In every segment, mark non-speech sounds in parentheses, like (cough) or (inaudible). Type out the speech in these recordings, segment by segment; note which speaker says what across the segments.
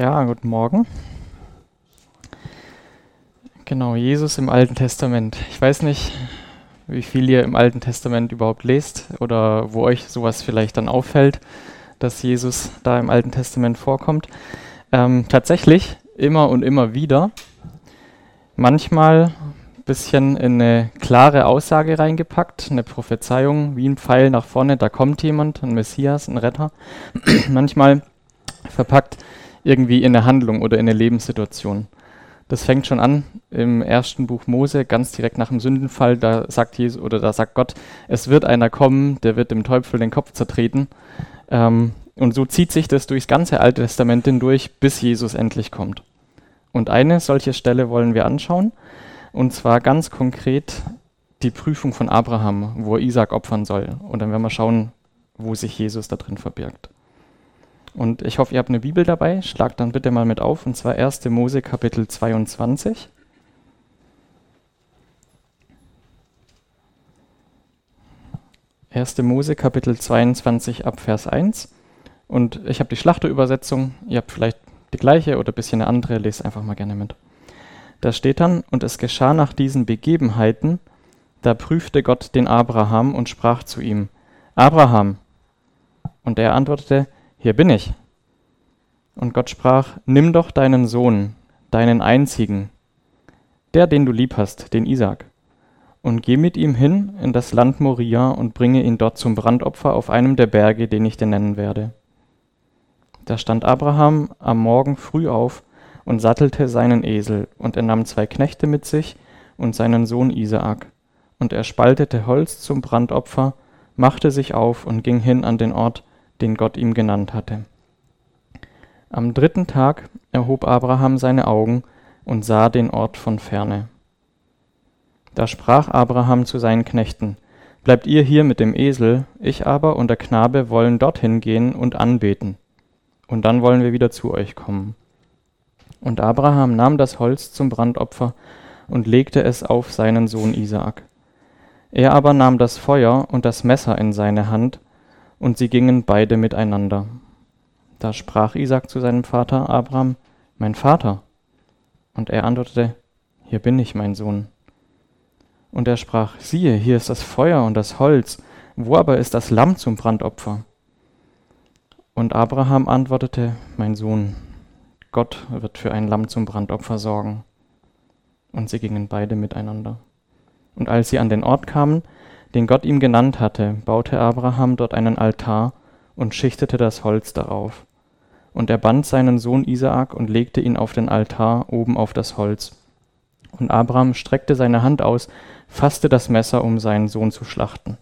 Speaker 1: Ja, guten Morgen. Genau, Jesus im Alten Testament. Ich weiß nicht, wie viel ihr im Alten Testament überhaupt lest oder wo euch sowas vielleicht dann auffällt, dass Jesus da im Alten Testament vorkommt. Ähm, tatsächlich immer und immer wieder. Manchmal ein bisschen in eine klare Aussage reingepackt, eine Prophezeiung, wie ein Pfeil nach vorne, da kommt jemand, ein Messias, ein Retter. (clears throat) Manchmal verpackt irgendwie in eine Handlung oder in eine Lebenssituation. Das fängt schon an im ersten Buch Mose, ganz direkt nach dem Sündenfall. Da sagt Jesus oder da sagt Gott, es wird einer kommen, der wird dem Teufel den Kopf zertreten. Ähm, und so zieht sich das durchs ganze Alte Testament hindurch, bis Jesus endlich kommt. Und eine solche Stelle wollen wir anschauen, und zwar ganz konkret die Prüfung von Abraham, wo er Isaac opfern soll. Und dann werden wir schauen, wo sich Jesus da drin verbirgt. Und ich hoffe, ihr habt eine Bibel dabei. Schlagt dann bitte mal mit auf, und zwar 1. Mose Kapitel 22. Erste Mose Kapitel 22 ab Vers 1. Und ich habe die Schlachterübersetzung. Ihr habt vielleicht die gleiche oder ein bisschen eine andere. Lest einfach mal gerne mit. Da steht dann, und es geschah nach diesen Begebenheiten, da prüfte Gott den Abraham und sprach zu ihm, Abraham. Und er antwortete, hier bin ich. Und Gott sprach, nimm doch deinen Sohn, deinen einzigen, der, den du lieb hast, den Isaac, und geh mit ihm hin in das Land Moria und bringe ihn dort zum Brandopfer auf einem der Berge, den ich dir nennen werde. Da stand Abraham am Morgen früh auf und sattelte seinen Esel, und er nahm zwei Knechte mit sich und seinen Sohn Isaak, und er spaltete Holz zum Brandopfer, machte sich auf und ging hin an den Ort, den Gott ihm genannt hatte. Am dritten Tag erhob Abraham seine Augen und sah den Ort von ferne. Da sprach Abraham zu seinen Knechten, Bleibt ihr hier mit dem Esel, ich aber und der Knabe wollen dorthin gehen und anbeten, und dann wollen wir wieder zu euch kommen. Und Abraham nahm das Holz zum Brandopfer und legte es auf seinen Sohn Isaak. Er aber nahm das Feuer und das Messer in seine Hand und sie gingen beide miteinander. Da sprach Isaac zu seinem Vater Abraham, Mein Vater. Und er antwortete, Hier bin ich, mein Sohn. Und er sprach, Siehe, hier ist das Feuer und das Holz, wo aber ist das Lamm zum Brandopfer? Und Abraham antwortete, Mein Sohn, Gott wird für ein Lamm zum Brandopfer sorgen. Und sie gingen beide miteinander. Und als sie an den Ort kamen, den Gott ihm genannt hatte, baute Abraham dort einen Altar und schichtete das Holz darauf. Und er band seinen Sohn Isaak und legte ihn auf den Altar oben auf das Holz. Und Abraham streckte seine Hand aus, fasste das Messer, um seinen Sohn zu schlachten.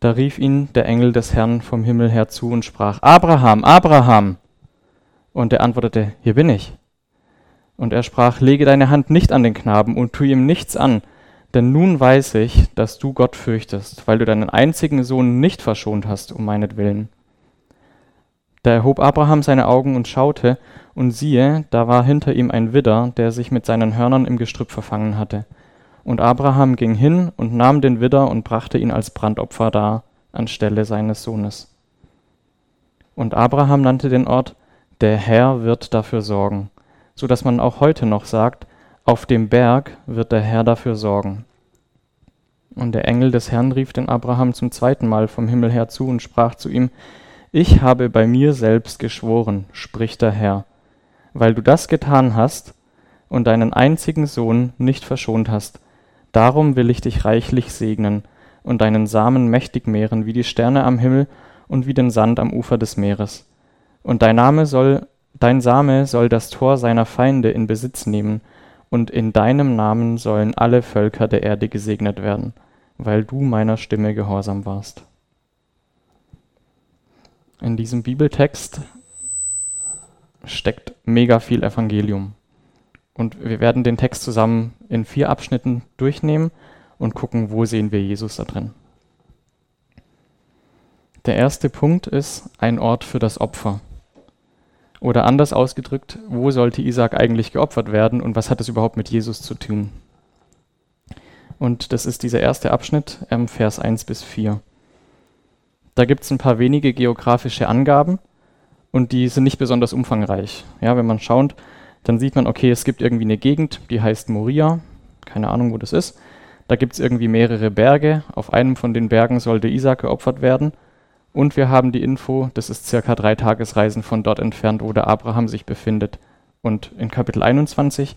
Speaker 1: Da rief ihn der Engel des Herrn vom Himmel her zu und sprach, Abraham, Abraham! Und er antwortete, Hier bin ich. Und er sprach, Lege deine Hand nicht an den Knaben und tu ihm nichts an, denn nun weiß ich, dass du Gott fürchtest, weil du deinen einzigen Sohn nicht verschont hast um meinetwillen. Da erhob Abraham seine Augen und schaute, und siehe, da war hinter ihm ein Widder, der sich mit seinen Hörnern im Gestrüpp verfangen hatte. Und Abraham ging hin und nahm den Widder und brachte ihn als Brandopfer dar, anstelle seines Sohnes. Und Abraham nannte den Ort, der Herr wird dafür sorgen, so dass man auch heute noch sagt, auf dem Berg wird der Herr dafür sorgen. Und der Engel des Herrn rief den Abraham zum zweiten Mal vom Himmel her zu und sprach zu ihm, Ich habe bei mir selbst geschworen, spricht der Herr, weil du das getan hast und deinen einzigen Sohn nicht verschont hast, darum will ich dich reichlich segnen und deinen Samen mächtig mehren wie die Sterne am Himmel und wie den Sand am Ufer des Meeres. Und dein Name soll, dein Same soll das Tor seiner Feinde in Besitz nehmen, und in deinem Namen sollen alle Völker der Erde gesegnet werden, weil du meiner Stimme gehorsam warst. In diesem Bibeltext steckt mega viel Evangelium. Und wir werden den Text zusammen in vier Abschnitten durchnehmen und gucken, wo sehen wir Jesus da drin. Der erste Punkt ist ein Ort für das Opfer. Oder anders ausgedrückt, wo sollte Isaac eigentlich geopfert werden und was hat es überhaupt mit Jesus zu tun? Und das ist dieser erste Abschnitt, ähm, Vers 1 bis 4. Da gibt es ein paar wenige geografische Angaben und die sind nicht besonders umfangreich. Ja, wenn man schaut, dann sieht man, okay, es gibt irgendwie eine Gegend, die heißt Moria, keine Ahnung, wo das ist. Da gibt es irgendwie mehrere Berge. Auf einem von den Bergen sollte Isaac geopfert werden. Und wir haben die Info, das ist circa drei Tagesreisen von dort entfernt, wo der Abraham sich befindet. Und in Kapitel 21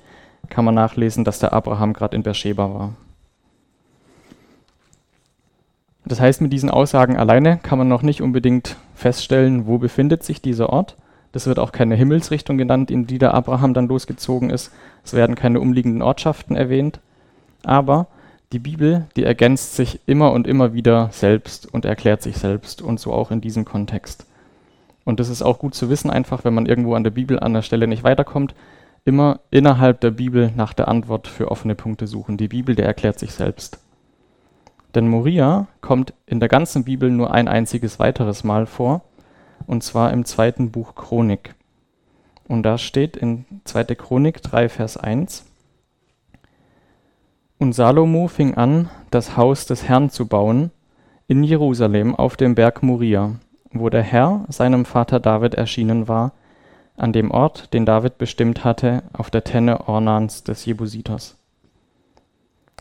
Speaker 1: kann man nachlesen, dass der Abraham gerade in Beersheba war. Das heißt, mit diesen Aussagen alleine kann man noch nicht unbedingt feststellen, wo befindet sich dieser Ort. Das wird auch keine Himmelsrichtung genannt, in die der Abraham dann losgezogen ist. Es werden keine umliegenden Ortschaften erwähnt. Aber die Bibel, die ergänzt sich immer und immer wieder selbst und erklärt sich selbst und so auch in diesem Kontext. Und das ist auch gut zu wissen, einfach wenn man irgendwo an der Bibel an der Stelle nicht weiterkommt, immer innerhalb der Bibel nach der Antwort für offene Punkte suchen. Die Bibel, der erklärt sich selbst. Denn Moria kommt in der ganzen Bibel nur ein einziges weiteres Mal vor und zwar im zweiten Buch Chronik. Und da steht in 2. Chronik 3, Vers 1, Und Salomo fing an, das Haus des Herrn zu bauen in Jerusalem auf dem Berg Moria, wo der Herr seinem Vater David erschienen war, an dem Ort, den David bestimmt hatte, auf der Tenne Ornans des Jebusiters.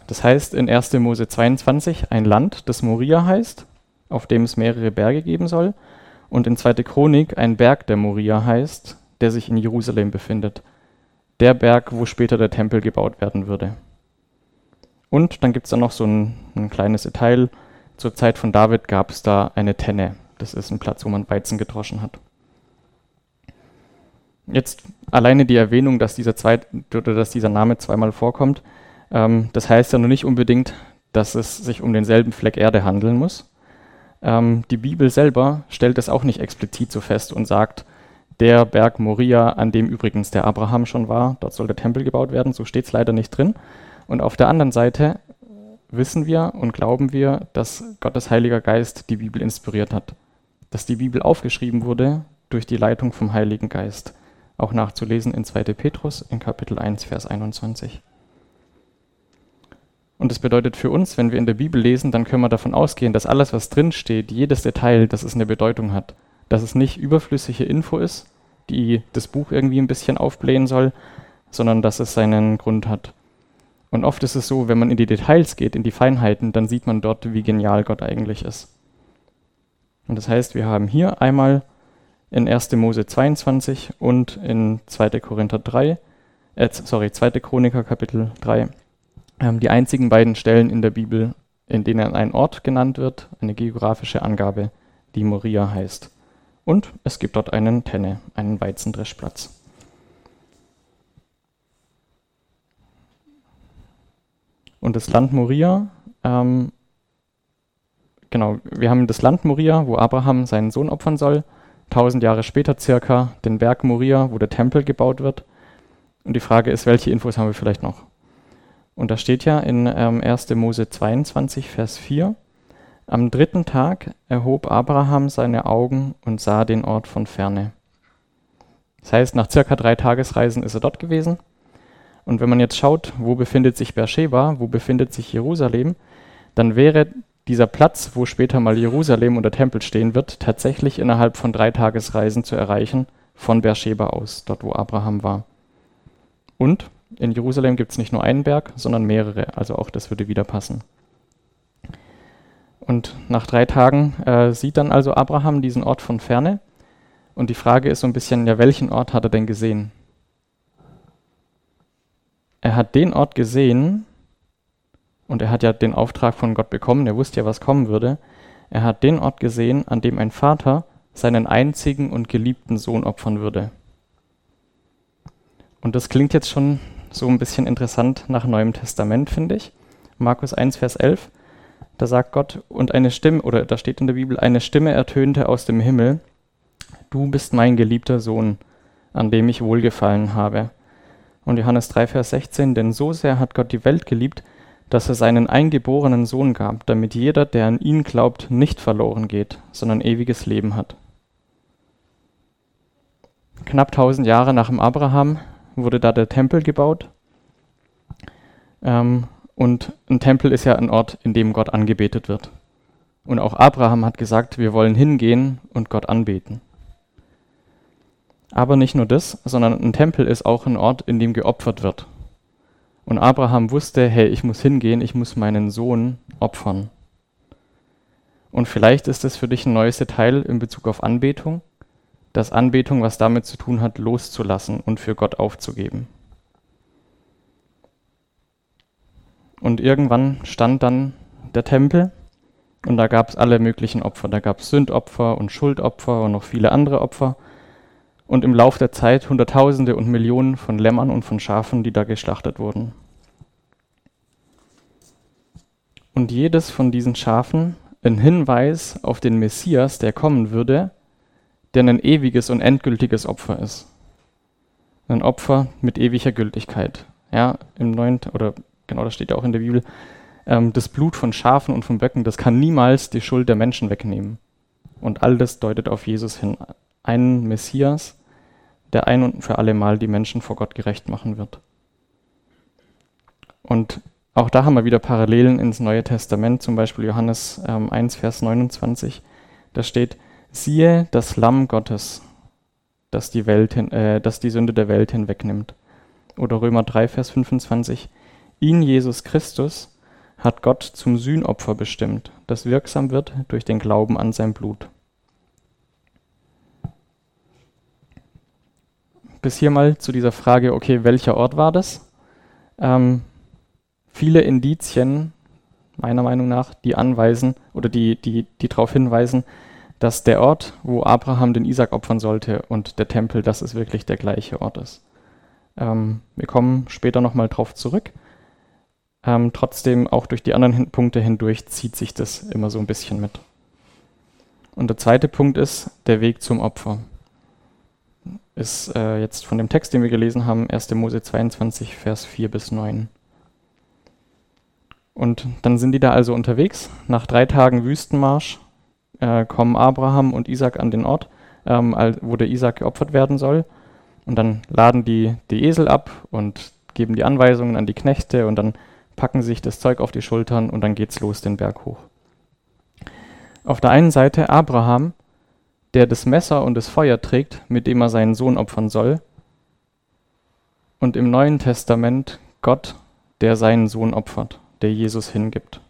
Speaker 1: Das heißt in 1. Mose 22 ein Land, das Moria heißt, auf dem es mehrere Berge geben soll, und in 2. Chronik ein Berg, der Moria heißt, der sich in Jerusalem befindet. Der Berg, wo später der Tempel gebaut werden würde. Und dann gibt es da noch so ein, ein, kleines Detail. Zur Zeit von David gab es da eine Tenne. Das ist ein Platz, wo man Weizen gedroschen hat. Jetzt alleine die Erwähnung, dass dieser, zweit, dass dieser Name zweimal vorkommt, ähm, das heißt ja noch nicht unbedingt, dass es sich um denselben Fleck Erde handeln muss. Ähm, die Bibel selber stellt es auch nicht explizit so fest und sagt, der Berg Moria, an dem übrigens der Abraham schon war, dort soll der Tempel gebaut werden, so steht es leider nicht drin. Und auf der anderen Seite wissen wir und glauben wir, dass Gottes Heiliger Geist die Bibel inspiriert hat. Dass die Bibel aufgeschrieben wurde durch die Leitung vom Heiligen Geist. Auch nachzulesen in 2. Petrus in Kapitel 1, Vers 21. Und das bedeutet für uns, wenn wir in der Bibel lesen, dann können wir davon ausgehen, dass alles, was drin steht, jedes Detail, dass es eine Bedeutung hat. Dass es nicht überflüssige Info ist, die das Buch irgendwie ein bisschen aufblähen soll, sondern dass es seinen Grund hat. Und oft ist es so, wenn man in die Details geht, in die Feinheiten, dann sieht man dort, wie genial Gott eigentlich ist. Und das heißt, wir haben hier einmal in 1. Mose 22 und in 2. Korinther 3, äh, sorry, 2. Chroniker Kapitel 3 ähm, die einzigen beiden Stellen in der Bibel, in denen ein Ort genannt wird, eine geografische Angabe, die Moria heißt. Und es gibt dort einen Tenne, einen Weizendreschplatz. Und das Land Moria, ähm, genau, wir haben das Land Moria, wo Abraham seinen Sohn opfern soll. Tausend Jahre später circa den Berg Moria, wo der Tempel gebaut wird. Und die Frage ist, welche Infos haben wir vielleicht noch? Und da steht ja in ähm, 1. Mose 22, Vers 4, am dritten Tag erhob Abraham seine Augen und sah den Ort von ferne. Das heißt, nach circa drei Tagesreisen ist er dort gewesen. Und wenn man jetzt schaut, wo befindet sich Beersheba, wo befindet sich Jerusalem, dann wäre dieser Platz, wo später mal Jerusalem und der Tempel stehen wird, tatsächlich innerhalb von drei Tagesreisen zu erreichen von Beersheba aus, dort wo Abraham war. Und in Jerusalem gibt es nicht nur einen Berg, sondern mehrere. Also auch das würde wieder passen. Und nach drei Tagen äh, sieht dann also Abraham diesen Ort von ferne. Und die Frage ist so ein bisschen, ja, welchen Ort hat er denn gesehen? Er hat den Ort gesehen, und er hat ja den Auftrag von Gott bekommen, er wusste ja, was kommen würde. Er hat den Ort gesehen, an dem ein Vater seinen einzigen und geliebten Sohn opfern würde. Und das klingt jetzt schon so ein bisschen interessant nach Neuem Testament, finde ich. Markus 1, Vers 11, da sagt Gott, und eine Stimme, oder da steht in der Bibel, eine Stimme ertönte aus dem Himmel, du bist mein geliebter Sohn, an dem ich wohlgefallen habe. Und Johannes 3, Vers 16, denn so sehr hat Gott die Welt geliebt, dass er seinen eingeborenen Sohn gab, damit jeder, der an ihn glaubt, nicht verloren geht, sondern ewiges Leben hat. Knapp tausend Jahre nach dem Abraham wurde da der Tempel gebaut. Ähm, und ein Tempel ist ja ein Ort, in dem Gott angebetet wird. Und auch Abraham hat gesagt, wir wollen hingehen und Gott anbeten. Aber nicht nur das, sondern ein Tempel ist auch ein Ort, in dem geopfert wird. Und Abraham wusste, hey, ich muss hingehen, ich muss meinen Sohn opfern. Und vielleicht ist das für dich ein neues Detail in Bezug auf Anbetung, dass Anbetung was damit zu tun hat, loszulassen und für Gott aufzugeben. Und irgendwann stand dann der Tempel und da gab es alle möglichen Opfer. Da gab es Sündopfer und Schuldopfer und noch viele andere Opfer. Und im Lauf der Zeit Hunderttausende und Millionen von Lämmern und von Schafen, die da geschlachtet wurden. Und jedes von diesen Schafen ein Hinweis auf den Messias, der kommen würde, der ein ewiges und endgültiges Opfer ist. Ein Opfer mit ewiger Gültigkeit. Ja, im Neuen, oder genau, das steht ja auch in der Bibel, ähm, das Blut von Schafen und von Böcken, das kann niemals die Schuld der Menschen wegnehmen. Und all das deutet auf Jesus hin. Einen Messias, der ein und für alle Mal die Menschen vor Gott gerecht machen wird. Und auch da haben wir wieder Parallelen ins Neue Testament, zum Beispiel Johannes ähm, 1, Vers 29. Da steht, siehe das Lamm Gottes, das die, Welt hin, äh, das die Sünde der Welt hinwegnimmt. Oder Römer 3, Vers 25. Ihn, Jesus Christus, hat Gott zum Sühnopfer bestimmt, das wirksam wird durch den Glauben an sein Blut. Bis hier mal zu dieser Frage, okay, welcher Ort war das? Ähm, viele Indizien, meiner Meinung nach, die anweisen oder die, die, die darauf hinweisen, dass der Ort, wo Abraham den Isaac opfern sollte und der Tempel, dass es wirklich der gleiche Ort ist. Ähm, wir kommen später nochmal drauf zurück. Ähm, trotzdem, auch durch die anderen hin Punkte hindurch, zieht sich das immer so ein bisschen mit. Und der zweite Punkt ist der Weg zum Opfer. Ist äh, jetzt von dem Text, den wir gelesen haben, 1. Mose 22, Vers 4 bis 9. Und dann sind die da also unterwegs. Nach drei Tagen Wüstenmarsch äh, kommen Abraham und Isaac an den Ort, ähm, wo der Isaac geopfert werden soll. Und dann laden die die Esel ab und geben die Anweisungen an die Knechte und dann packen sich das Zeug auf die Schultern und dann geht's los den Berg hoch. Auf der einen Seite Abraham, der das Messer und das Feuer trägt, mit dem er seinen Sohn opfern soll. Und im Neuen Testament Gott, der seinen Sohn opfert, der Jesus hingibt.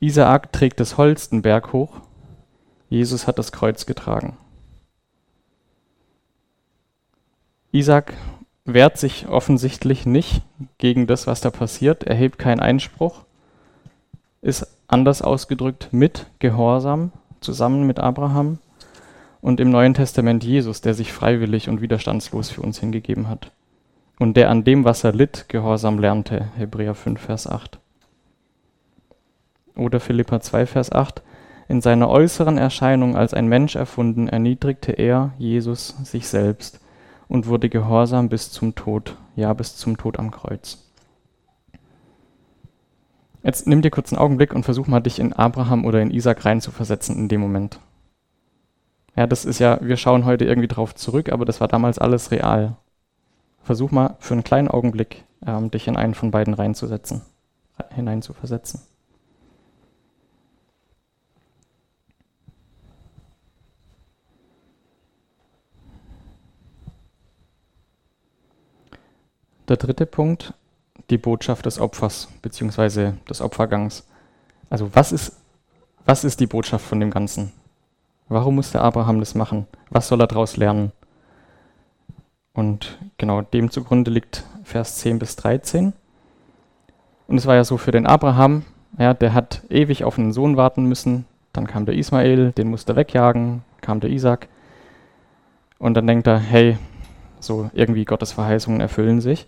Speaker 1: Isaak trägt das Holz den Berg hoch, Jesus hat das Kreuz getragen. Isaac wehrt sich offensichtlich nicht gegen das, was da passiert, erhebt keinen Einspruch, ist anders ausgedrückt mit Gehorsam zusammen mit Abraham und im Neuen Testament Jesus, der sich freiwillig und widerstandslos für uns hingegeben hat und der an dem, was er litt, Gehorsam lernte, Hebräer 5, Vers 8. Oder Philippa 2, Vers 8, in seiner äußeren Erscheinung als ein Mensch erfunden, erniedrigte er, Jesus, sich selbst und wurde gehorsam bis zum Tod, ja bis zum Tod am Kreuz. Jetzt nimm dir kurz einen Augenblick und versuch mal, dich in Abraham oder in Isaac reinzuversetzen in dem Moment. Ja, das ist ja, wir schauen heute irgendwie drauf zurück, aber das war damals alles real. Versuch mal für einen kleinen Augenblick, ähm, dich in einen von beiden reinzusetzen, hineinzuversetzen. Der dritte Punkt, die Botschaft des Opfers bzw. des Opfergangs. Also was ist, was ist die Botschaft von dem Ganzen? Warum musste Abraham das machen? Was soll er daraus lernen? Und genau dem zugrunde liegt Vers 10 bis 13. Und es war ja so für den Abraham, ja, der hat ewig auf einen Sohn warten müssen. Dann kam der Ismael, den musste er wegjagen, kam der Isaac. Und dann denkt er, hey, so irgendwie Gottes Verheißungen erfüllen sich.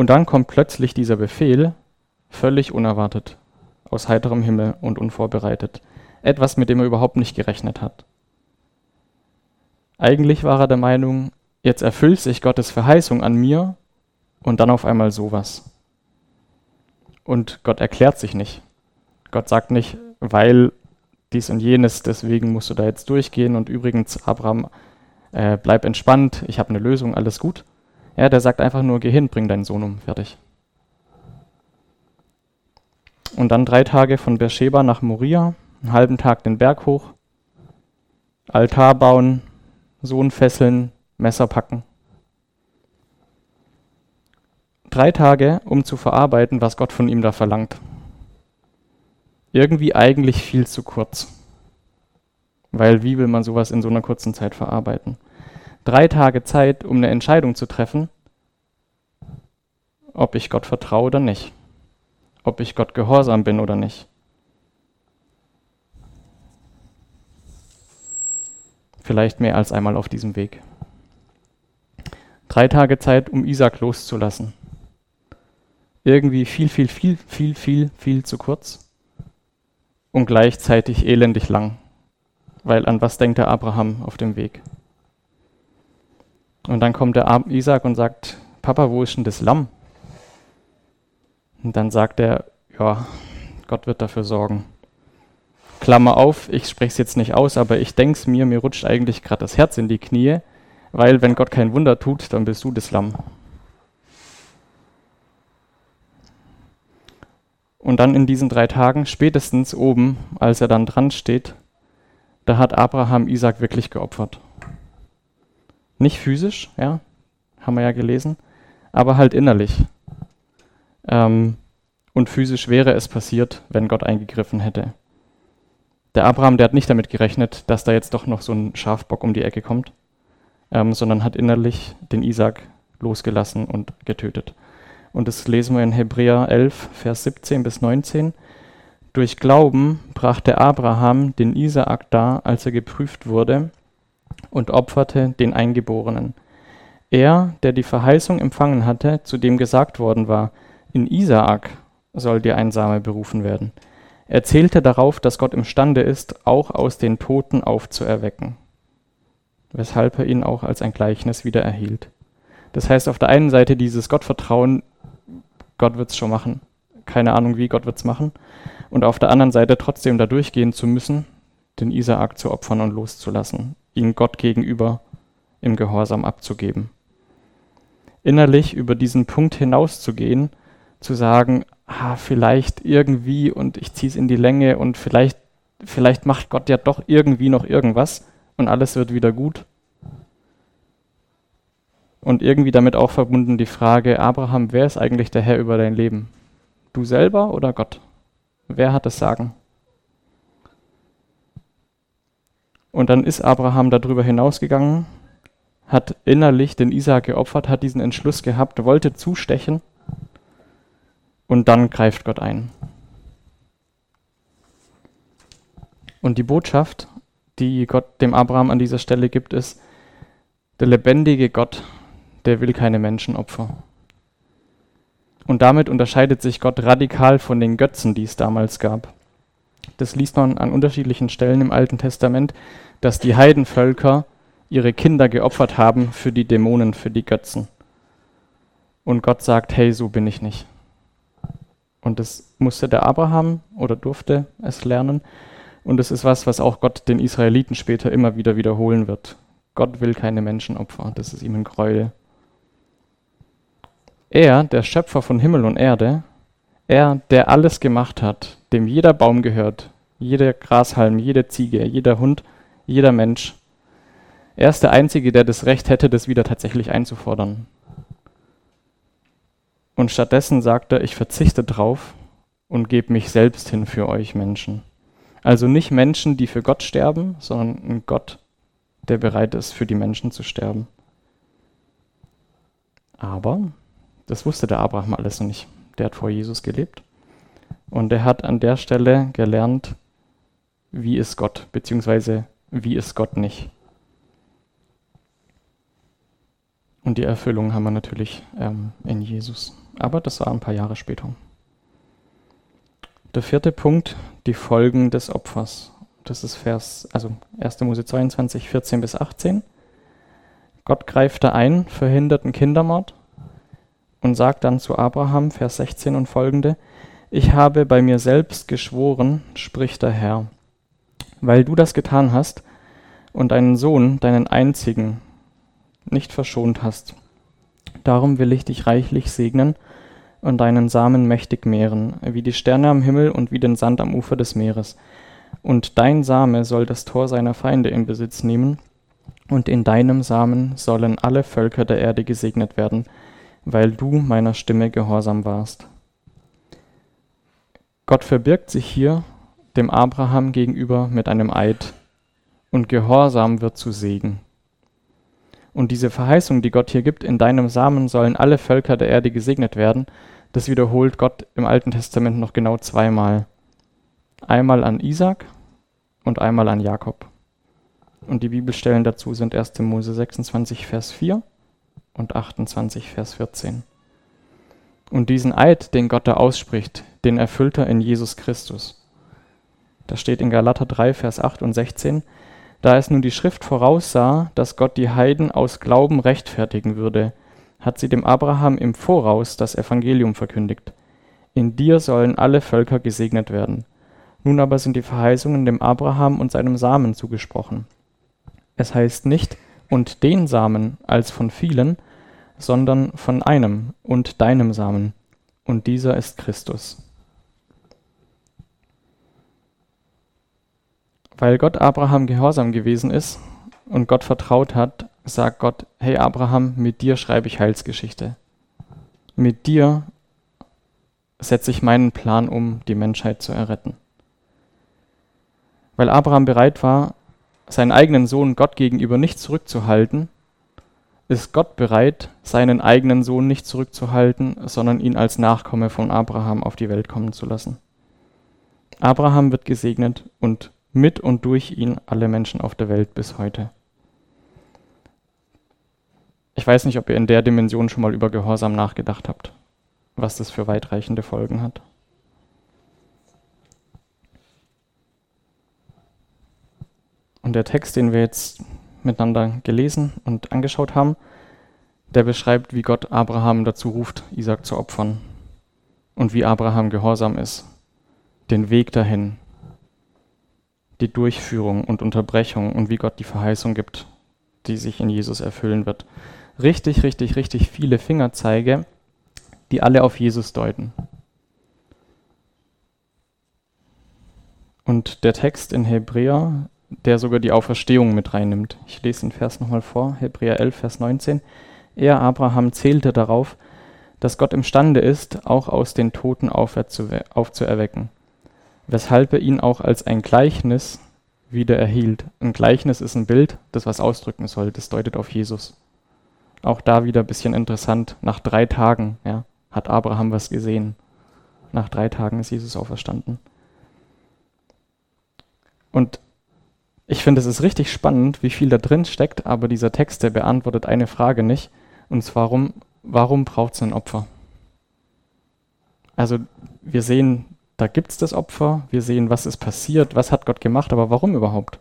Speaker 1: Und dann kommt plötzlich dieser Befehl, völlig unerwartet, aus heiterem Himmel und unvorbereitet. Etwas, mit dem er überhaupt nicht gerechnet hat. Eigentlich war er der Meinung, jetzt erfüllt sich Gottes Verheißung an mir und dann auf einmal sowas. Und Gott erklärt sich nicht. Gott sagt nicht, weil dies und jenes, deswegen musst du da jetzt durchgehen und übrigens, Abraham, äh, bleib entspannt, ich habe eine Lösung, alles gut. Ja, der sagt einfach nur, geh hin, bring deinen Sohn um, fertig. Und dann drei Tage von Beersheba nach Moria, einen halben Tag den Berg hoch, Altar bauen, Sohn fesseln, Messer packen. Drei Tage, um zu verarbeiten, was Gott von ihm da verlangt. Irgendwie eigentlich viel zu kurz. Weil wie will man sowas in so einer kurzen Zeit verarbeiten? Drei Tage Zeit, um eine Entscheidung zu treffen, ob ich Gott vertraue oder nicht. Ob ich Gott gehorsam bin oder nicht. Vielleicht mehr als einmal auf diesem Weg. Drei Tage Zeit, um Isaac loszulassen. Irgendwie viel, viel, viel, viel, viel, viel zu kurz und gleichzeitig elendig lang. Weil an was denkt der Abraham auf dem Weg? Und dann kommt der Isaac und sagt, Papa, wo ist denn das Lamm? Und dann sagt er, ja, Gott wird dafür sorgen. Klammer auf, ich spreche es jetzt nicht aus, aber ich denke es mir, mir rutscht eigentlich gerade das Herz in die Knie, weil wenn Gott kein Wunder tut, dann bist du das Lamm. Und dann in diesen drei Tagen, spätestens oben, als er dann dran steht, da hat Abraham Isaac wirklich geopfert. Nicht physisch, ja, haben wir ja gelesen, aber halt innerlich. Ähm, und physisch wäre es passiert, wenn Gott eingegriffen hätte. Der Abraham, der hat nicht damit gerechnet, dass da jetzt doch noch so ein Schafbock um die Ecke kommt, ähm, sondern hat innerlich den Isaac losgelassen und getötet. Und das lesen wir in Hebräer 11, Vers 17 bis 19. Durch Glauben brachte Abraham den Isaak dar, als er geprüft wurde, und opferte den Eingeborenen. Er, der die Verheißung empfangen hatte, zu dem gesagt worden war, in Isaak soll dir ein Same berufen werden. Er zählte darauf, dass Gott imstande ist, auch aus den Toten aufzuerwecken, weshalb er ihn auch als ein Gleichnis wieder erhielt. Das heißt, auf der einen Seite dieses Gottvertrauen, Gott wird's schon machen, keine Ahnung wie, Gott wird's machen, und auf der anderen Seite trotzdem da durchgehen zu müssen, den Isaak zu opfern und loszulassen, ihn Gott gegenüber im Gehorsam abzugeben. Innerlich über diesen Punkt hinauszugehen, zu sagen, ah, vielleicht irgendwie und ich ziehe es in die Länge und vielleicht, vielleicht macht Gott ja doch irgendwie noch irgendwas und alles wird wieder gut. Und irgendwie damit auch verbunden die Frage, Abraham, wer ist eigentlich der Herr über dein Leben? Du selber oder Gott? Wer hat das Sagen? Und dann ist Abraham darüber hinausgegangen, hat innerlich den Isaak geopfert, hat diesen Entschluss gehabt, wollte zustechen und dann greift Gott ein. Und die Botschaft, die Gott dem Abraham an dieser Stelle gibt, ist, der lebendige Gott, der will keine Menschenopfer. Und damit unterscheidet sich Gott radikal von den Götzen, die es damals gab. Das liest man an unterschiedlichen Stellen im Alten Testament, dass die Heidenvölker ihre Kinder geopfert haben für die Dämonen, für die Götzen. Und Gott sagt, hey, so bin ich nicht. Und das musste der Abraham oder durfte es lernen. Und es ist was, was auch Gott den Israeliten später immer wieder wiederholen wird. Gott will keine Menschenopfer, das ist ihm ein Gräuel. Er, der Schöpfer von Himmel und Erde, er, der alles gemacht hat, dem jeder Baum gehört, jeder Grashalm, jede Ziege, jeder Hund, jeder Mensch, er ist der Einzige, der das Recht hätte, das wieder tatsächlich einzufordern. Und stattdessen sagt er, ich verzichte drauf und gebe mich selbst hin für euch Menschen. Also nicht Menschen, die für Gott sterben, sondern ein Gott, der bereit ist, für die Menschen zu sterben. Aber das wusste der Abraham alles noch nicht. Der hat vor Jesus gelebt. Und er hat an der Stelle gelernt, wie ist Gott, beziehungsweise wie ist Gott nicht. Und die Erfüllung haben wir natürlich ähm, in Jesus. Aber das war ein paar Jahre später. Der vierte Punkt, die Folgen des Opfers. Das ist Vers, also 1. Mose 22, 14 bis 18. Gott greift da ein, verhindert einen Kindermord und sagt dann zu Abraham, Vers 16 und folgende, ich habe bei mir selbst geschworen, spricht der Herr, weil du das getan hast und deinen Sohn, deinen einzigen, nicht verschont hast. Darum will ich dich reichlich segnen und deinen Samen mächtig mehren, wie die Sterne am Himmel und wie den Sand am Ufer des Meeres. Und dein Same soll das Tor seiner Feinde in Besitz nehmen, und in deinem Samen sollen alle Völker der Erde gesegnet werden, weil du meiner Stimme gehorsam warst. Gott verbirgt sich hier dem Abraham gegenüber mit einem Eid und Gehorsam wird zu Segen. Und diese Verheißung, die Gott hier gibt, in deinem Samen sollen alle Völker der Erde gesegnet werden, das wiederholt Gott im Alten Testament noch genau zweimal. Einmal an Isaac und einmal an Jakob. Und die Bibelstellen dazu sind 1. Mose 26, Vers 4 und 28, Vers 14. Und diesen Eid, den Gott da ausspricht, den erfüllt er in Jesus Christus. Da steht in Galater 3, Vers 8 und 16, da es nun die Schrift voraussah, dass Gott die Heiden aus Glauben rechtfertigen würde, hat sie dem Abraham im Voraus das Evangelium verkündigt. In dir sollen alle Völker gesegnet werden. Nun aber sind die Verheißungen dem Abraham und seinem Samen zugesprochen. Es heißt nicht und den Samen als von vielen, sondern von einem und deinem Samen, und dieser ist Christus. Weil Gott Abraham gehorsam gewesen ist und Gott vertraut hat, sagt Gott, hey Abraham, mit dir schreibe ich Heilsgeschichte. Mit dir setze ich meinen Plan um, die Menschheit zu erretten. Weil Abraham bereit war, seinen eigenen Sohn Gott gegenüber nicht zurückzuhalten, ist Gott bereit, seinen eigenen Sohn nicht zurückzuhalten, sondern ihn als Nachkomme von Abraham auf die Welt kommen zu lassen. Abraham wird gesegnet und mit und durch ihn alle Menschen auf der Welt bis heute. Ich weiß nicht, ob ihr in der Dimension schon mal über Gehorsam nachgedacht habt, was das für weitreichende Folgen hat. Und der Text, den wir jetzt miteinander gelesen und angeschaut haben, der beschreibt, wie Gott Abraham dazu ruft, Isaac zu opfern und wie Abraham gehorsam ist, den Weg dahin, die Durchführung und Unterbrechung und wie Gott die Verheißung gibt, die sich in Jesus erfüllen wird. Richtig, richtig, richtig viele Fingerzeige, die alle auf Jesus deuten. Und der Text in Hebräer, der sogar die Auferstehung mit reinnimmt. Ich lese den Vers nochmal vor, Hebräer 11, Vers 19. Er, Abraham, zählte darauf, dass Gott imstande ist, auch aus den Toten aufzuerwecken weshalb er ihn auch als ein Gleichnis wieder erhielt. Ein Gleichnis ist ein Bild, das was ausdrücken soll, das deutet auf Jesus. Auch da wieder ein bisschen interessant, nach drei Tagen ja, hat Abraham was gesehen. Nach drei Tagen ist Jesus auferstanden. Und ich finde, es ist richtig spannend, wie viel da drin steckt, aber dieser Text, der beantwortet eine Frage nicht, und zwar, warum, warum braucht es ein Opfer? Also wir sehen da gibt es das Opfer, wir sehen, was ist passiert, was hat Gott gemacht, aber warum überhaupt?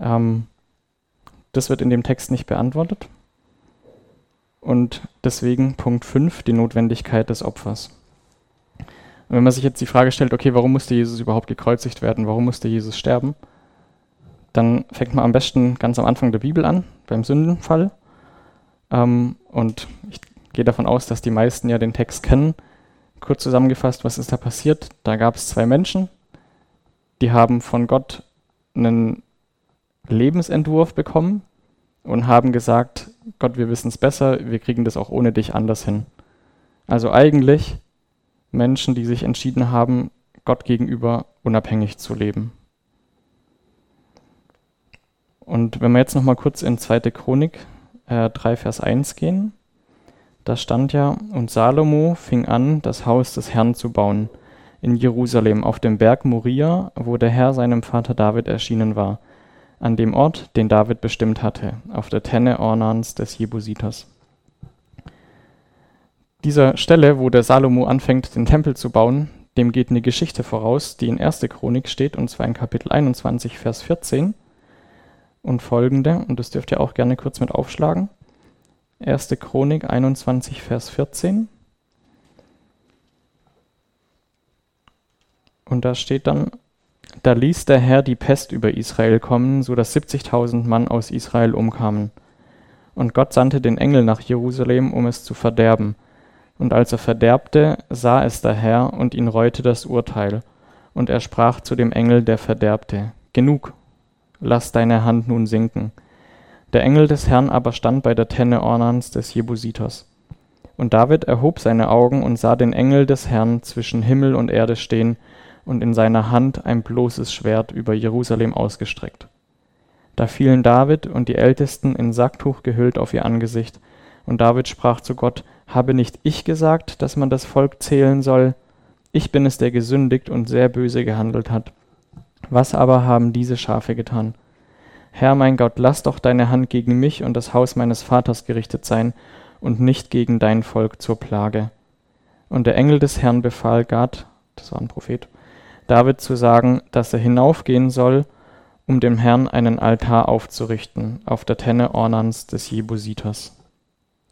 Speaker 1: Ähm, das wird in dem Text nicht beantwortet. Und deswegen Punkt 5, die Notwendigkeit des Opfers. Und wenn man sich jetzt die Frage stellt, okay, warum musste Jesus überhaupt gekreuzigt werden, warum musste Jesus sterben, dann fängt man am besten ganz am Anfang der Bibel an, beim Sündenfall. Ähm, und ich gehe davon aus, dass die meisten ja den Text kennen. Kurz zusammengefasst, was ist da passiert? Da gab es zwei Menschen, die haben von Gott einen Lebensentwurf bekommen und haben gesagt, Gott, wir wissen es besser, wir kriegen das auch ohne dich anders hin. Also eigentlich Menschen, die sich entschieden haben, Gott gegenüber unabhängig zu leben. Und wenn wir jetzt nochmal kurz in 2. Chronik äh, 3, Vers 1 gehen, da stand ja, und Salomo fing an, das Haus des Herrn zu bauen in Jerusalem auf dem Berg Moria, wo der Herr seinem Vater David erschienen war, an dem Ort, den David bestimmt hatte, auf der Tenne Ornans des Jebusiters. Dieser Stelle, wo der Salomo anfängt, den Tempel zu bauen, dem geht eine Geschichte voraus, die in 1. Chronik steht, und zwar in Kapitel 21, Vers 14 und folgende, und das dürft ihr auch gerne kurz mit aufschlagen. 1. Chronik 21, Vers 14. Und da steht dann, da ließ der Herr die Pest über Israel kommen, so dass 70.000 Mann aus Israel umkamen. Und Gott sandte den Engel nach Jerusalem, um es zu verderben. Und als er verderbte, sah es der Herr und ihn reute das Urteil. Und er sprach zu dem Engel, der verderbte, Genug, lass deine Hand nun sinken Der Engel des Herrn aber stand bei der Tenne Ornans des Jebusiters. Und David erhob seine Augen und sah den Engel des Herrn zwischen Himmel und Erde stehen und in seiner Hand ein bloßes Schwert über Jerusalem ausgestreckt. Da fielen David und die Ältesten in Sacktuch gehüllt auf ihr Angesicht, und David sprach zu Gott, Habe nicht ich gesagt, dass man das Volk zählen soll? Ich bin es, der gesündigt und sehr böse gehandelt hat. Was aber haben diese Schafe getan? Herr mein Gott, lass doch deine Hand gegen mich und das Haus meines Vaters gerichtet sein, und nicht gegen dein Volk zur Plage. Und der Engel des Herrn befahl Gad, das war ein Prophet, David zu sagen, dass er hinaufgehen soll, um dem Herrn einen Altar aufzurichten auf der Tenne Ornans des Jebusiters.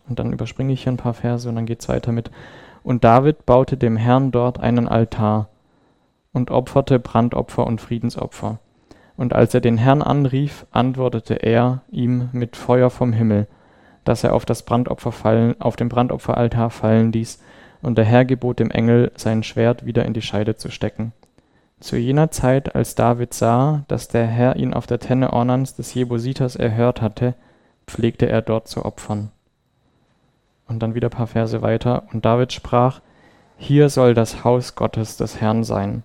Speaker 1: Und dann überspringe ich hier ein paar Verse und dann geht es weiter mit. Und David baute dem Herrn dort einen Altar und opferte Brandopfer und Friedensopfer. Und als er den Herrn anrief, antwortete er ihm mit Feuer vom Himmel dass er auf das Brandopfer fallen, auf dem Brandopferaltar fallen ließ, und der Herr gebot dem Engel, sein Schwert wieder in die Scheide zu stecken. Zu jener Zeit, als David sah, dass der Herr ihn auf der Tenne Ornans des Jebusiters erhört hatte, pflegte er dort zu opfern. Und dann wieder ein paar Verse weiter. Und David sprach, Hier soll das Haus Gottes des Herrn sein,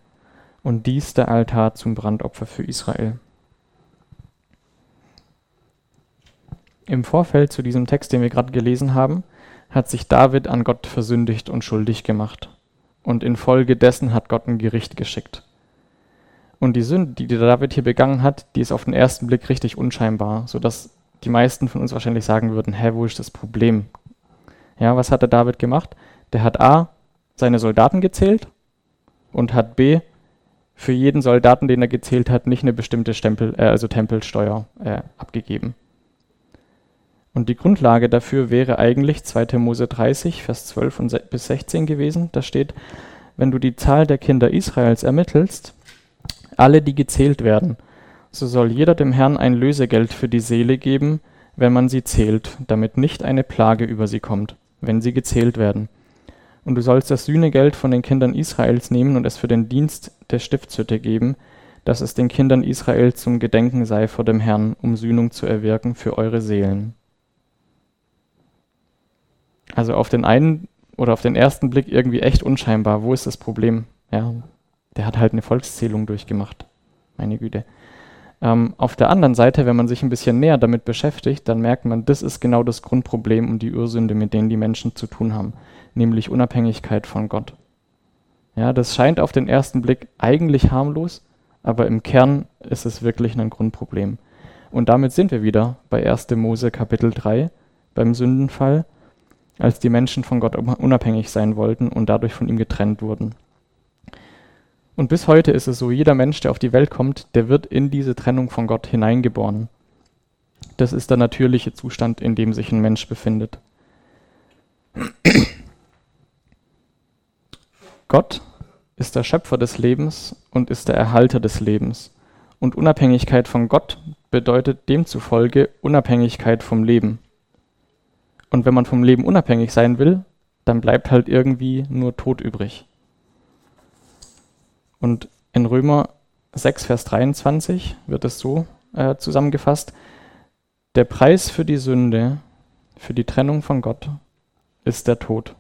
Speaker 1: und dies der Altar zum Brandopfer für Israel. Im Vorfeld zu diesem Text, den wir gerade gelesen haben, hat sich David an Gott versündigt und schuldig gemacht. Und infolgedessen hat Gott ein Gericht geschickt. Und die Sünde, die David hier begangen hat, die ist auf den ersten Blick richtig unscheinbar, sodass die meisten von uns wahrscheinlich sagen würden, hä, wo ist das Problem? Ja, was hat der David gemacht? Der hat A, seine Soldaten gezählt und hat B, für jeden Soldaten, den er gezählt hat, nicht eine bestimmte Stempel, äh, also Tempelsteuer äh, abgegeben. Und die Grundlage dafür wäre eigentlich 2. Mose 30, Vers 12 und bis 16 gewesen. Da steht, wenn du die Zahl der Kinder Israels ermittelst, alle, die gezählt werden, so soll jeder dem Herrn ein Lösegeld für die Seele geben, wenn man sie zählt, damit nicht eine Plage über sie kommt, wenn sie gezählt werden. Und du sollst das Sühnegeld von den Kindern Israels nehmen und es für den Dienst der Stiftshütte geben, dass es den Kindern Israels zum Gedenken sei vor dem Herrn, um Sühnung zu erwirken für eure Seelen. Also auf den einen oder auf den ersten Blick irgendwie echt unscheinbar. Wo ist das Problem? Ja, der hat halt eine Volkszählung durchgemacht. Meine Güte. Ähm, auf der anderen Seite, wenn man sich ein bisschen näher damit beschäftigt, dann merkt man, das ist genau das Grundproblem und die Ursünde, mit denen die Menschen zu tun haben, nämlich Unabhängigkeit von Gott. Ja, das scheint auf den ersten Blick eigentlich harmlos, aber im Kern ist es wirklich ein Grundproblem. Und damit sind wir wieder bei 1. Mose Kapitel 3 beim Sündenfall als die Menschen von Gott unabhängig sein wollten und dadurch von ihm getrennt wurden. Und bis heute ist es so, jeder Mensch, der auf die Welt kommt, der wird in diese Trennung von Gott hineingeboren. Das ist der natürliche Zustand, in dem sich ein Mensch befindet. Gott ist der Schöpfer des Lebens und ist der Erhalter des Lebens. Und Unabhängigkeit von Gott bedeutet demzufolge Unabhängigkeit vom Leben. Und wenn man vom Leben unabhängig sein will, dann bleibt halt irgendwie nur Tod übrig. Und in Römer 6, Vers 23 wird es so äh, zusammengefasst, der Preis für die Sünde, für die Trennung von Gott, ist der Tod.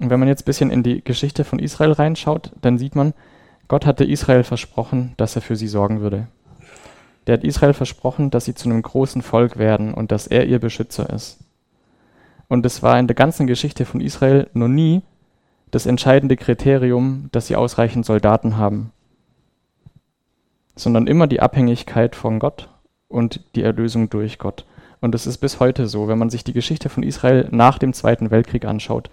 Speaker 1: Und wenn man jetzt ein bisschen in die Geschichte von Israel reinschaut, dann sieht man, Gott hatte Israel versprochen, dass er für sie sorgen würde. Der hat Israel versprochen, dass sie zu einem großen Volk werden und dass er ihr Beschützer ist. Und es war in der ganzen Geschichte von Israel noch nie das entscheidende Kriterium, dass sie ausreichend Soldaten haben, sondern immer die Abhängigkeit von Gott und die Erlösung durch Gott. Und es ist bis heute so, wenn man sich die Geschichte von Israel nach dem Zweiten Weltkrieg anschaut,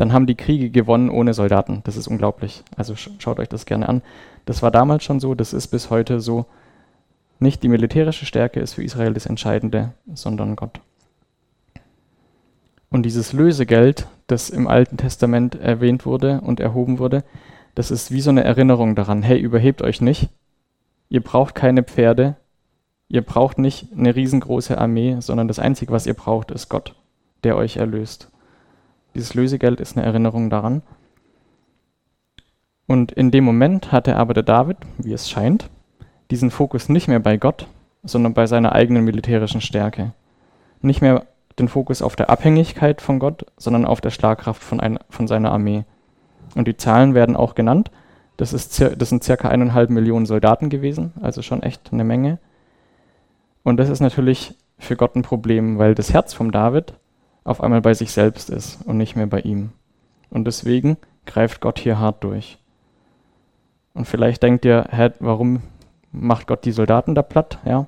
Speaker 1: dann haben die Kriege gewonnen ohne Soldaten. Das ist unglaublich. Also schaut euch das gerne an. Das war damals schon so, das ist bis heute so. Nicht die militärische Stärke ist für Israel das Entscheidende, sondern Gott. Und dieses Lösegeld, das im Alten Testament erwähnt wurde und erhoben wurde, das ist wie so eine Erinnerung daran, hey, überhebt euch nicht, ihr braucht keine Pferde, ihr braucht nicht eine riesengroße Armee, sondern das Einzige, was ihr braucht, ist Gott, der euch erlöst. Dieses Lösegeld ist eine Erinnerung daran. Und in dem Moment hatte aber der David, wie es scheint, diesen Fokus nicht mehr bei Gott, sondern bei seiner eigenen militärischen Stärke. Nicht mehr den Fokus auf der Abhängigkeit von Gott, sondern auf der Schlagkraft von, ein, von seiner Armee. Und die Zahlen werden auch genannt. Das, ist, das sind circa eineinhalb Millionen Soldaten gewesen, also schon echt eine Menge. Und das ist natürlich für Gott ein Problem, weil das Herz von David auf einmal bei sich selbst ist und nicht mehr bei ihm. Und deswegen greift Gott hier hart durch. Und vielleicht denkt ihr, hä, warum macht Gott die Soldaten da platt? Ja,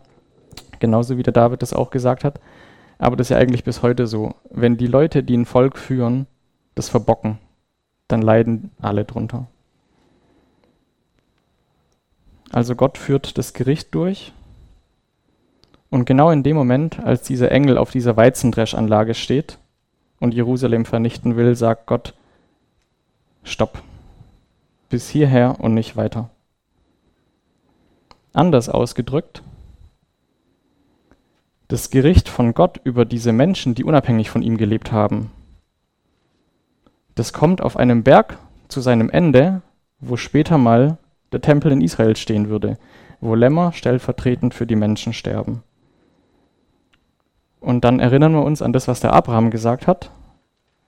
Speaker 1: genauso wie der David das auch gesagt hat. Aber das ist ja eigentlich bis heute so. Wenn die Leute, die ein Volk führen, das verbocken, dann leiden alle drunter. Also Gott führt das Gericht durch. Und genau in dem Moment, als dieser Engel auf dieser Weizendreschanlage steht und Jerusalem vernichten will, sagt Gott, Stopp. Bis hierher und nicht weiter. Anders ausgedrückt, das Gericht von Gott über diese Menschen, die unabhängig von ihm gelebt haben, das kommt auf einem Berg zu seinem Ende, wo später mal der Tempel in Israel stehen würde, wo Lämmer stellvertretend für die Menschen sterben. Und dann erinnern wir uns an das, was der Abraham gesagt hat.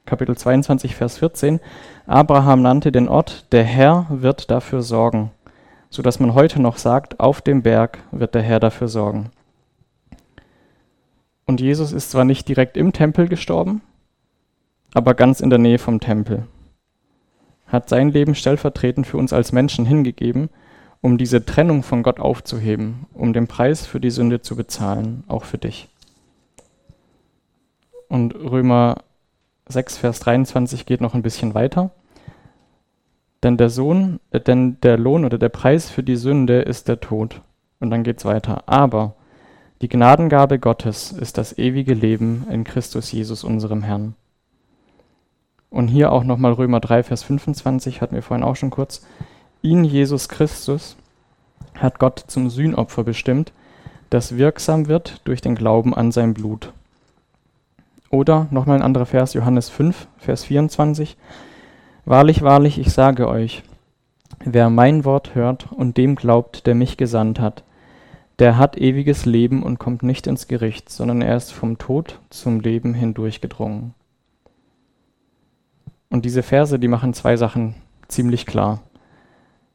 Speaker 1: Kapitel 22, Vers 14. Abraham nannte den Ort, der Herr wird dafür sorgen, so dass man heute noch sagt, auf dem Berg wird der Herr dafür sorgen. Und Jesus ist zwar nicht direkt im Tempel gestorben, aber ganz in der Nähe vom Tempel. Hat sein Leben stellvertretend für uns als Menschen hingegeben, um diese Trennung von Gott aufzuheben, um den Preis für die Sünde zu bezahlen, auch für dich. Und Römer 6, Vers 23 geht noch ein bisschen weiter. Denn der Sohn, äh, denn der Lohn oder der Preis für die Sünde ist der Tod. Und dann geht es weiter. Aber die Gnadengabe Gottes ist das ewige Leben in Christus Jesus, unserem Herrn. Und hier auch nochmal Römer 3, Vers 25, hatten wir vorhin auch schon kurz. Ihn, Jesus Christus, hat Gott zum Sühnopfer bestimmt, das wirksam wird durch den Glauben an sein Blut. Oder nochmal ein anderer Vers, Johannes 5, Vers 24. Wahrlich, wahrlich, ich sage euch, wer mein Wort hört und dem glaubt, der mich gesandt hat, der hat ewiges Leben und kommt nicht ins Gericht, sondern er ist vom Tod zum Leben hindurchgedrungen. Und diese Verse, die machen zwei Sachen ziemlich klar.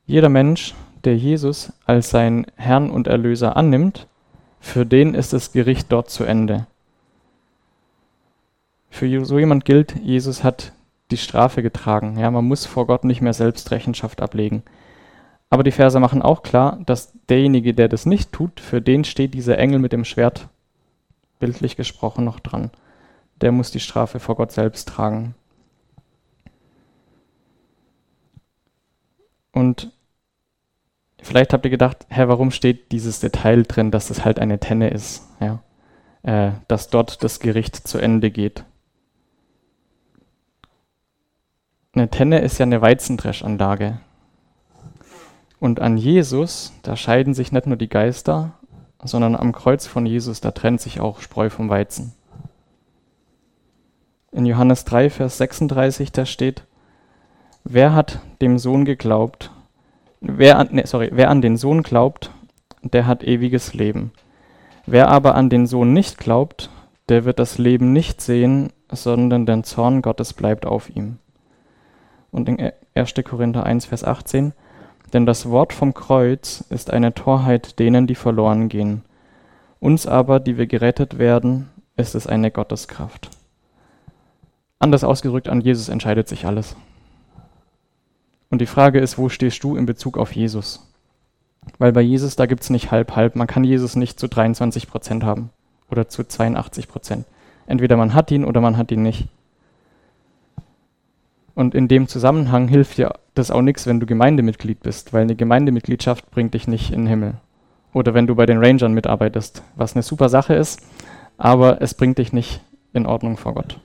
Speaker 1: Jeder Mensch, der Jesus als seinen Herrn und Erlöser annimmt, für den ist das Gericht dort zu Ende. Für so jemand gilt, Jesus hat die Strafe getragen. Ja, man muss vor Gott nicht mehr selbst Rechenschaft ablegen. Aber die Verse machen auch klar, dass derjenige, der das nicht tut, für den steht dieser Engel mit dem Schwert, bildlich gesprochen, noch dran. Der muss die Strafe vor Gott selbst tragen. Und vielleicht habt ihr gedacht, hä, warum steht dieses Detail drin, dass es halt eine Tenne ist, ja? Äh, dass dort das Gericht zu Ende geht. Eine Tenne ist ja eine Weizendreschanlage. Und an Jesus, da scheiden sich nicht nur die Geister, sondern am Kreuz von Jesus, da trennt sich auch Spreu vom Weizen. In Johannes 3, Vers 36, da steht, wer hat dem Sohn geglaubt, wer an, nee, sorry, wer an den Sohn glaubt, der hat ewiges Leben. Wer aber an den Sohn nicht glaubt, der wird das Leben nicht sehen, sondern der Zorn Gottes bleibt auf ihm und in 1. Korinther 1, Vers 18, denn das Wort vom Kreuz ist eine Torheit denen, die verloren gehen. Uns aber, die wir gerettet werden, ist es eine Gotteskraft. Anders ausgedrückt, an Jesus entscheidet sich alles. Und die Frage ist, wo stehst du in Bezug auf Jesus? Weil bei Jesus, da gibt es nicht halb-halb. Man kann Jesus nicht zu 23 Prozent haben oder zu 82 Prozent. Entweder man hat ihn oder man hat ihn nicht. Und in dem Zusammenhang hilft dir das auch nichts, wenn du Gemeindemitglied bist, weil eine Gemeindemitgliedschaft bringt dich nicht in den Himmel. Oder wenn du bei den Rangern mitarbeitest, was eine super Sache ist, aber es bringt dich nicht in Ordnung vor Gott.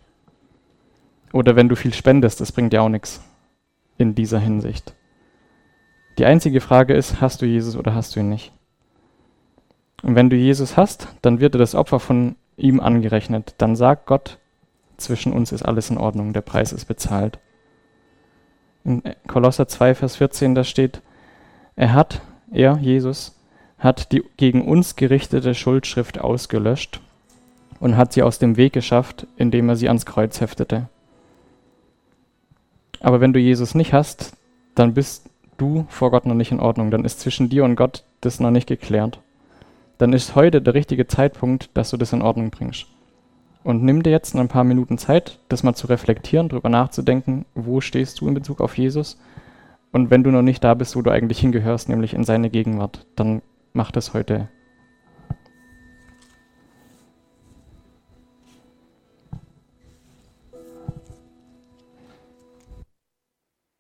Speaker 1: Oder wenn du viel spendest, das bringt dir auch nichts in dieser Hinsicht. Die einzige Frage ist, hast du Jesus oder hast du ihn nicht? Und wenn du Jesus hast, dann wird dir das Opfer von ihm angerechnet. Dann sagt Gott, zwischen uns ist alles in Ordnung, der Preis ist bezahlt. In Kolosser 2, Vers 14, da steht, er hat, er, Jesus, hat die gegen uns gerichtete Schuldschrift ausgelöscht und hat sie aus dem Weg geschafft, indem er sie ans Kreuz heftete. Aber wenn du Jesus nicht hast, dann bist du vor Gott noch nicht in Ordnung. Dann ist zwischen dir und Gott das noch nicht geklärt. Dann ist heute der richtige Zeitpunkt, dass du das in Ordnung bringst. Und nimm dir jetzt ein paar Minuten Zeit, das mal zu reflektieren, darüber nachzudenken, wo stehst du in Bezug auf Jesus. Und wenn du noch nicht da bist, wo du eigentlich hingehörst, nämlich in seine Gegenwart, dann mach das heute